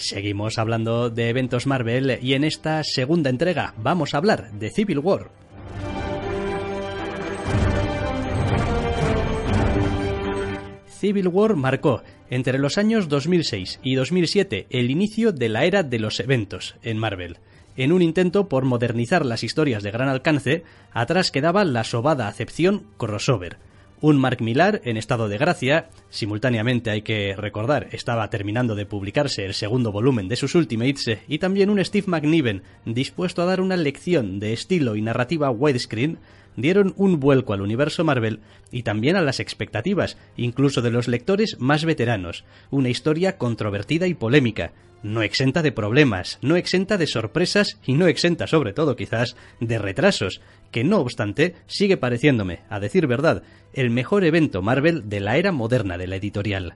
Seguimos hablando de eventos Marvel y en esta segunda entrega vamos a hablar de Civil War. Civil War marcó entre los años 2006 y 2007 el inicio de la era de los eventos en Marvel. En un intento por modernizar las historias de gran alcance, atrás quedaba la sobada acepción crossover, un Mark Millar en estado de gracia, simultáneamente hay que recordar, estaba terminando de publicarse el segundo volumen de sus Ultimates, y también un Steve McNiven dispuesto a dar una lección de estilo y narrativa widescreen, dieron un vuelco al universo Marvel y también a las expectativas, incluso de los lectores más veteranos, una historia controvertida y polémica, no exenta de problemas, no exenta de sorpresas y no exenta sobre todo quizás de retrasos, que no obstante sigue pareciéndome, a decir verdad, el mejor evento Marvel de la era moderna de la editorial.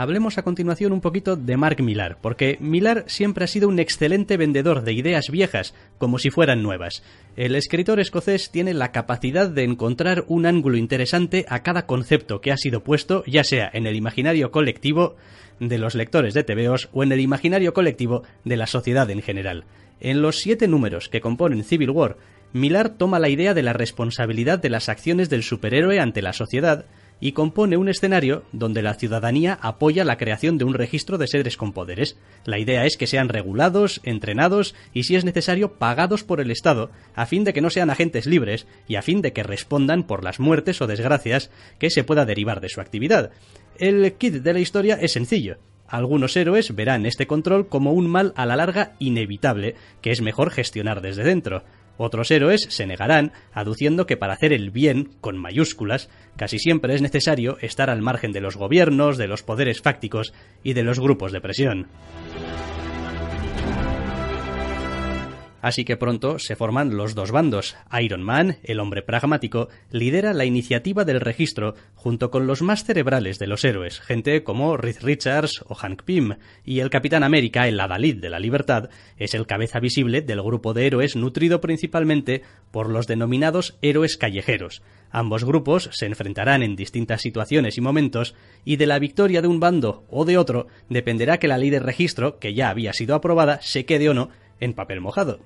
Hablemos a continuación un poquito de Mark Millar, porque Millar siempre ha sido un excelente vendedor de ideas viejas, como si fueran nuevas. El escritor escocés tiene la capacidad de encontrar un ángulo interesante a cada concepto que ha sido puesto, ya sea en el imaginario colectivo de los lectores de TVOs o en el imaginario colectivo de la sociedad en general. En los siete números que componen Civil War, Millar toma la idea de la responsabilidad de las acciones del superhéroe ante la sociedad, y compone un escenario donde la ciudadanía apoya la creación de un registro de seres con poderes. La idea es que sean regulados, entrenados y, si es necesario, pagados por el Estado, a fin de que no sean agentes libres y a fin de que respondan por las muertes o desgracias que se pueda derivar de su actividad. El kit de la historia es sencillo. Algunos héroes verán este control como un mal a la larga inevitable, que es mejor gestionar desde dentro. Otros héroes se negarán, aduciendo que para hacer el bien, con mayúsculas, casi siempre es necesario estar al margen de los gobiernos, de los poderes fácticos y de los grupos de presión. Así que pronto se forman los dos bandos. Iron Man, el hombre pragmático, lidera la iniciativa del registro junto con los más cerebrales de los héroes, gente como Reed Richards o Hank Pym, y el Capitán América, el adalid de la libertad, es el cabeza visible del grupo de héroes nutrido principalmente por los denominados héroes callejeros. Ambos grupos se enfrentarán en distintas situaciones y momentos, y de la victoria de un bando o de otro dependerá que la ley de registro, que ya había sido aprobada, se quede o no en papel mojado.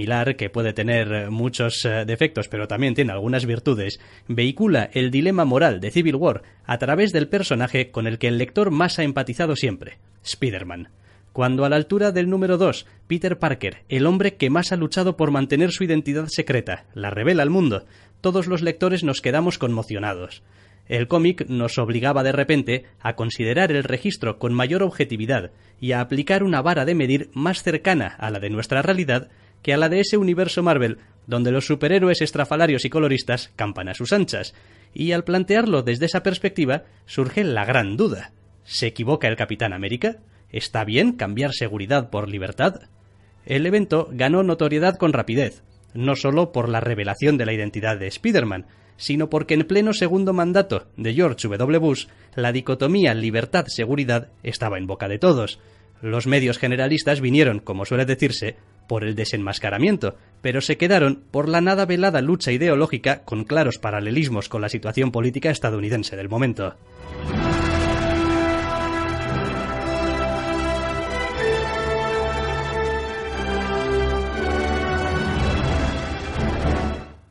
Milar, que puede tener muchos eh, defectos, pero también tiene algunas virtudes, vehicula el dilema moral de Civil War a través del personaje con el que el lector más ha empatizado siempre, Spider-Man. Cuando a la altura del número 2, Peter Parker, el hombre que más ha luchado por mantener su identidad secreta, la revela al mundo, todos los lectores nos quedamos conmocionados. El cómic nos obligaba de repente a considerar el registro con mayor objetividad y a aplicar una vara de medir más cercana a la de nuestra realidad que a la de ese universo Marvel donde los superhéroes estrafalarios y coloristas campan a sus anchas. Y al plantearlo desde esa perspectiva surge la gran duda. ¿Se equivoca el Capitán América? ¿Está bien cambiar seguridad por libertad? El evento ganó notoriedad con rapidez, no solo por la revelación de la identidad de Spider-Man, sino porque en pleno segundo mandato de George W. Bush, la dicotomía libertad-seguridad estaba en boca de todos. Los medios generalistas vinieron, como suele decirse, por el desenmascaramiento, pero se quedaron por la nada velada lucha ideológica con claros paralelismos con la situación política estadounidense del momento.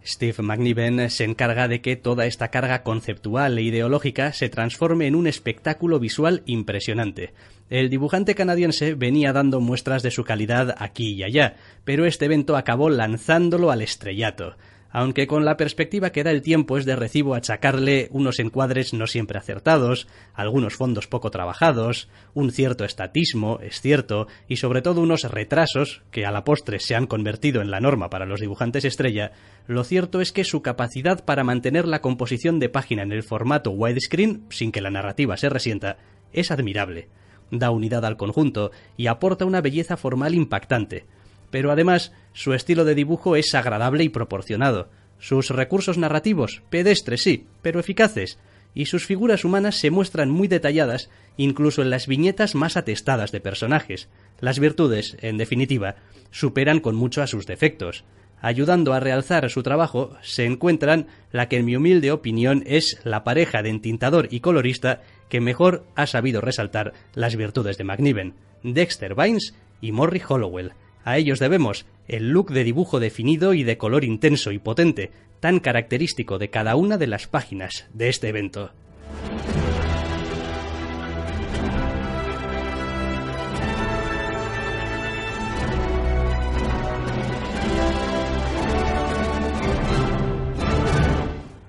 Steve McNiven se encarga de que toda esta carga conceptual e ideológica se transforme en un espectáculo visual impresionante. El dibujante canadiense venía dando muestras de su calidad aquí y allá, pero este evento acabó lanzándolo al estrellato aunque con la perspectiva que da el tiempo es de recibo achacarle unos encuadres no siempre acertados, algunos fondos poco trabajados, un cierto estatismo, es cierto, y sobre todo unos retrasos que a la postre se han convertido en la norma para los dibujantes estrella, lo cierto es que su capacidad para mantener la composición de página en el formato widescreen sin que la narrativa se resienta es admirable. Da unidad al conjunto y aporta una belleza formal impactante, pero además su estilo de dibujo es agradable y proporcionado. Sus recursos narrativos, pedestres sí, pero eficaces, y sus figuras humanas se muestran muy detalladas, incluso en las viñetas más atestadas de personajes. Las virtudes, en definitiva, superan con mucho a sus defectos. Ayudando a realzar su trabajo, se encuentran la que en mi humilde opinión es la pareja de entintador y colorista que mejor ha sabido resaltar las virtudes de McNiven, Dexter Vines y Morrie Hollowell. A ellos debemos el look de dibujo definido y de color intenso y potente, tan característico de cada una de las páginas de este evento.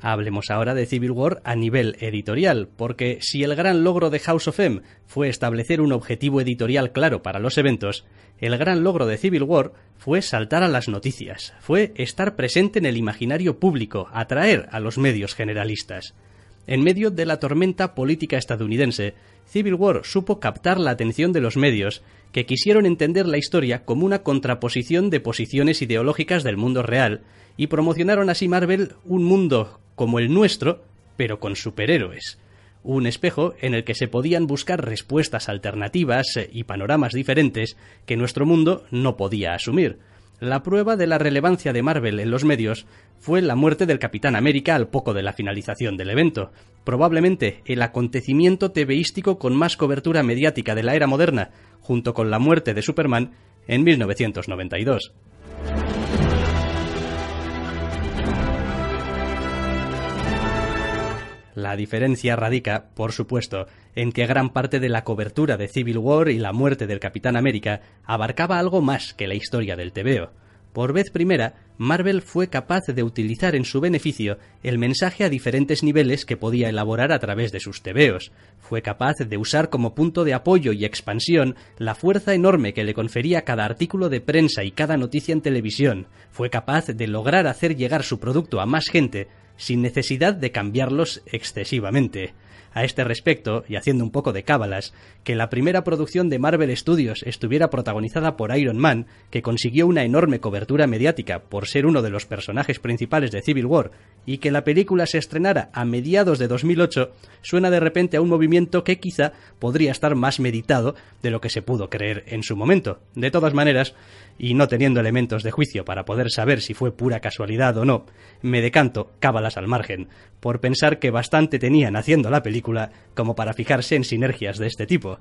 Hablemos ahora de Civil War a nivel editorial, porque si el gran logro de House of M fue establecer un objetivo editorial claro para los eventos, el gran logro de Civil War fue saltar a las noticias, fue estar presente en el imaginario público, atraer a los medios generalistas. En medio de la tormenta política estadounidense, Civil War supo captar la atención de los medios, que quisieron entender la historia como una contraposición de posiciones ideológicas del mundo real, y promocionaron así Marvel un mundo como el nuestro, pero con superhéroes un espejo en el que se podían buscar respuestas alternativas y panoramas diferentes que nuestro mundo no podía asumir. La prueba de la relevancia de Marvel en los medios fue la muerte del Capitán América al poco de la finalización del evento, probablemente el acontecimiento tebeístico con más cobertura mediática de la era moderna, junto con la muerte de Superman en 1992. La diferencia radica, por supuesto, en que gran parte de la cobertura de Civil War y la muerte del Capitán América abarcaba algo más que la historia del TVO. Por vez primera, Marvel fue capaz de utilizar en su beneficio el mensaje a diferentes niveles que podía elaborar a través de sus tebeos. Fue capaz de usar como punto de apoyo y expansión la fuerza enorme que le confería cada artículo de prensa y cada noticia en televisión. Fue capaz de lograr hacer llegar su producto a más gente sin necesidad de cambiarlos excesivamente. A este respecto, y haciendo un poco de cábalas, que la primera producción de Marvel Studios estuviera protagonizada por Iron Man, que consiguió una enorme cobertura mediática por ser uno de los personajes principales de Civil War, y que la película se estrenara a mediados de 2008, suena de repente a un movimiento que quizá podría estar más meditado de lo que se pudo creer en su momento. De todas maneras, y no teniendo elementos de juicio para poder saber si fue pura casualidad o no, me decanto, cábalas al margen, por pensar que bastante tenían haciendo la película como para fijarse en sinergias de este tipo.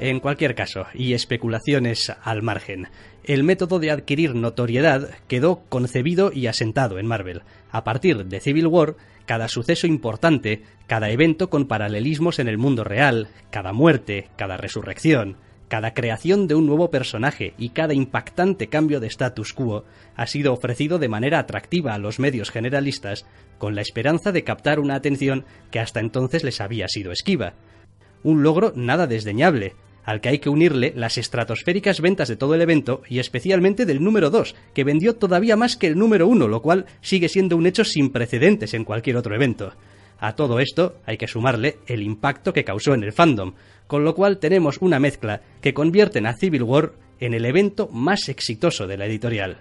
En cualquier caso, y especulaciones al margen, el método de adquirir notoriedad quedó concebido y asentado en Marvel. A partir de Civil War, cada suceso importante, cada evento con paralelismos en el mundo real, cada muerte, cada resurrección, cada creación de un nuevo personaje y cada impactante cambio de status quo ha sido ofrecido de manera atractiva a los medios generalistas con la esperanza de captar una atención que hasta entonces les había sido esquiva. Un logro nada desdeñable, al que hay que unirle las estratosféricas ventas de todo el evento y especialmente del número 2, que vendió todavía más que el número 1, lo cual sigue siendo un hecho sin precedentes en cualquier otro evento. A todo esto hay que sumarle el impacto que causó en el fandom, con lo cual tenemos una mezcla que convierten a Civil War en el evento más exitoso de la editorial.